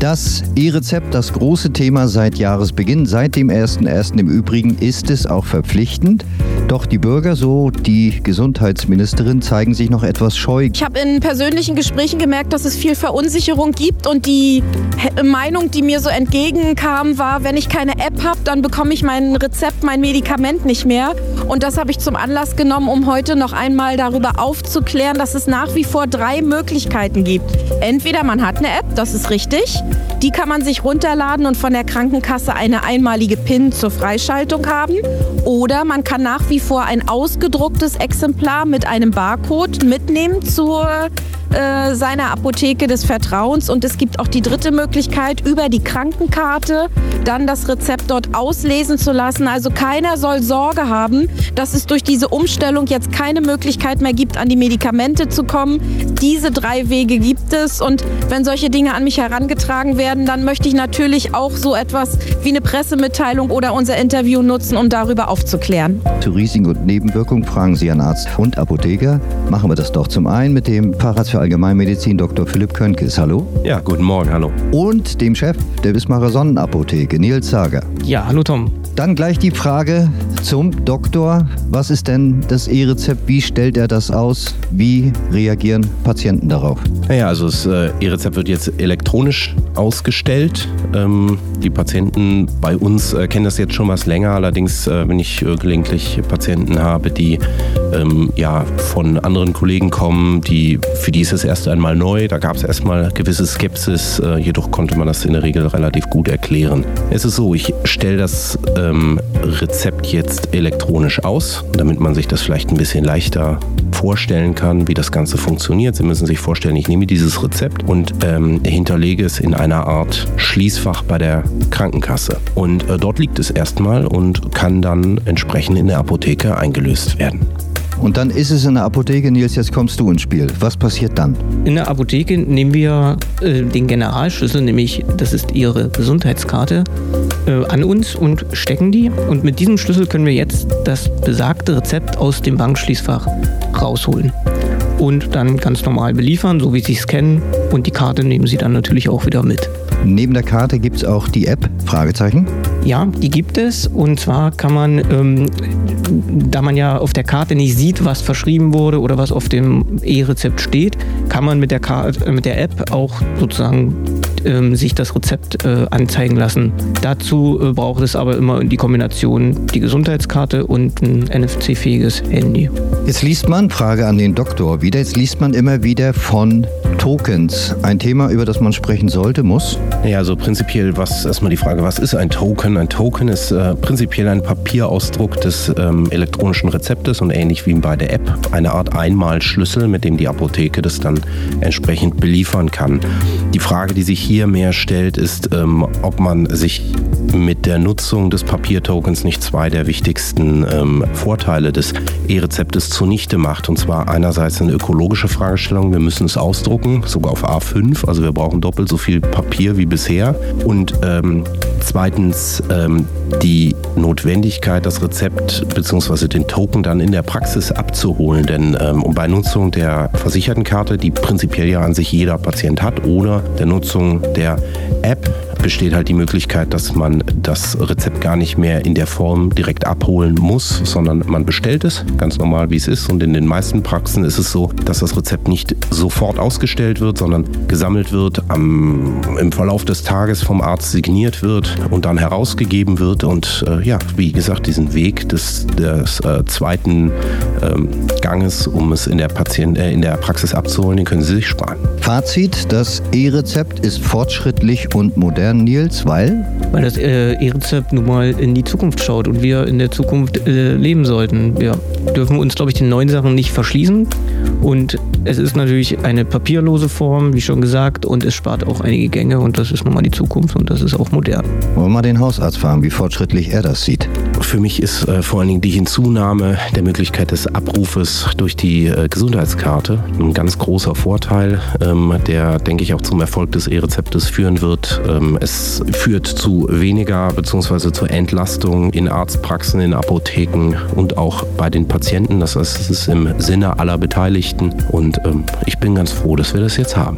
Das E-Rezept, das große Thema seit Jahresbeginn, seit dem 1.1. im Übrigen, ist es auch verpflichtend. Doch die Bürger, so die Gesundheitsministerin, zeigen sich noch etwas scheu. Ich habe in persönlichen Gesprächen gemerkt, dass es viel Verunsicherung gibt und die Meinung, die mir so entgegenkam, war, wenn ich keine App habe, dann bekomme ich mein Rezept, mein Medikament nicht mehr. Und das habe ich zum Anlass genommen, um heute noch einmal darüber aufzuklären, dass es nach wie vor drei Möglichkeiten gibt. Entweder man hat eine App, das ist richtig. Die kann man sich runterladen und von der Krankenkasse eine einmalige PIN zur Freischaltung haben. Oder man kann nach wie vor ein ausgedrucktes Exemplar mit einem Barcode mitnehmen zur äh, seiner Apotheke des Vertrauens. Und es gibt auch die dritte Möglichkeit, über die Krankenkarte dann das Rezept dort auslesen zu lassen. Also keiner soll Sorge haben, dass es durch diese Umstellung jetzt keine Möglichkeit mehr gibt, an die Medikamente zu kommen. Diese drei Wege gibt es. Und wenn solche Dinge an mich herangetragen werden, dann möchte ich natürlich auch so etwas wie eine Pressemitteilung oder unser Interview nutzen, um darüber aufzuklären. Zu Risiken und Nebenwirkungen fragen Sie an Arzt und Apotheker. Machen wir das doch zum einen mit dem Facharzt für Allgemeinmedizin Dr. Philipp Könkes. Hallo. Ja, guten Morgen, hallo. Und dem Chef der Wismarer Sonnenapotheke, Nils Sager. Ja, hallo Tom. Dann gleich die Frage zum Doktor. Was ist denn das E-Rezept? Wie stellt er das aus? Wie reagieren Patienten darauf? Naja, also das äh, E-Rezept wird jetzt elektronisch ausgestellt. Ähm, die Patienten bei uns äh, kennen das jetzt schon was länger. Allerdings, äh, wenn ich gelegentlich Patienten habe, die ähm, ja, von anderen Kollegen kommen, die, für die ist es erst einmal neu. Da gab es erstmal gewisse Skepsis. Jedoch konnte man das in der Regel relativ gut erklären. Es ist so, ich stelle das ähm, Rezept jetzt elektronisch aus, damit man sich das vielleicht ein bisschen leichter vorstellen kann, wie das Ganze funktioniert. Sie müssen sich vorstellen, ich nehme dieses Rezept und ähm, hinterlege es in einer Art Schließfach bei der Krankenkasse. Und äh, dort liegt es erstmal und kann dann entsprechend in der Apotheke eingelöst werden. Und dann ist es in der Apotheke, Nils, jetzt kommst du ins Spiel. Was passiert dann? In der Apotheke nehmen wir äh, den Generalschlüssel, nämlich das ist Ihre Gesundheitskarte, äh, an uns und stecken die. Und mit diesem Schlüssel können wir jetzt das besagte Rezept aus dem Bankschließfach rausholen und dann ganz normal beliefern, so wie Sie es kennen. Und die Karte nehmen Sie dann natürlich auch wieder mit. Neben der Karte gibt es auch die App? Fragezeichen. Ja, die gibt es. Und zwar kann man, ähm, da man ja auf der Karte nicht sieht, was verschrieben wurde oder was auf dem E-Rezept steht, kann man mit der, Karte, äh, mit der App auch sozusagen ähm, sich das Rezept äh, anzeigen lassen. Dazu äh, braucht es aber immer die Kombination die Gesundheitskarte und ein NFC-fähiges Handy. Jetzt liest man, Frage an den Doktor wieder, jetzt liest man immer wieder von Tokens. Ein Thema, über das man sprechen sollte, muss? Ja, also prinzipiell, was erstmal die Frage, was ist ein Token? Ein Token ist äh, prinzipiell ein Papierausdruck des ähm, elektronischen Rezeptes und ähnlich wie bei der App eine Art Einmalschlüssel, mit dem die Apotheke das dann entsprechend beliefern kann. Die Frage, die sich hier mehr stellt, ist, ähm, ob man sich mit der Nutzung des Papiertokens nicht zwei der wichtigsten ähm, Vorteile des E-Rezeptes zunichte macht. Und zwar einerseits eine ökologische Fragestellung, wir müssen es ausdrucken, sogar auf A5, also wir brauchen doppelt so viel Papier wie bisher. Und ähm, zweitens ähm, die Notwendigkeit, das Rezept bzw. den Token dann in der Praxis abzuholen. Denn ähm, bei Nutzung der Versichertenkarte, die prinzipiell ja an sich jeder Patient hat, oder der Nutzung der App, besteht halt die Möglichkeit, dass man das Rezept gar nicht mehr in der Form direkt abholen muss, sondern man bestellt es, ganz normal wie es ist. Und in den meisten Praxen ist es so, dass das Rezept nicht sofort ausgestellt wird, sondern gesammelt wird, am, im Verlauf des Tages vom Arzt signiert wird und dann herausgegeben wird. Und äh, ja, wie gesagt, diesen Weg des, des äh, zweiten ähm, Ganges, um es in der, Patient, äh, in der Praxis abzuholen, den können Sie sich sparen. Fazit, das E-Rezept ist fortschrittlich und modern werden, Nils, weil? Weil das äh, E-Rezept nun mal in die Zukunft schaut und wir in der Zukunft äh, leben sollten. Wir dürfen uns, glaube ich, den neuen Sachen nicht verschließen. Und es ist natürlich eine papierlose Form, wie schon gesagt, und es spart auch einige Gänge und das ist nun mal die Zukunft und das ist auch modern. Wollen wir mal den Hausarzt fragen, wie fortschrittlich er das sieht? Für mich ist äh, vor allen Dingen die Hinzunahme der Möglichkeit des Abrufes durch die äh, Gesundheitskarte ein ganz großer Vorteil, ähm, der, denke ich, auch zum Erfolg des E-Rezeptes führen wird. Ähm, es führt zu weniger bzw. zur Entlastung in Arztpraxen, in Apotheken und auch bei den Patienten. Das heißt, es ist im Sinne aller Beteiligten und ähm, ich bin ganz froh, dass wir das jetzt haben.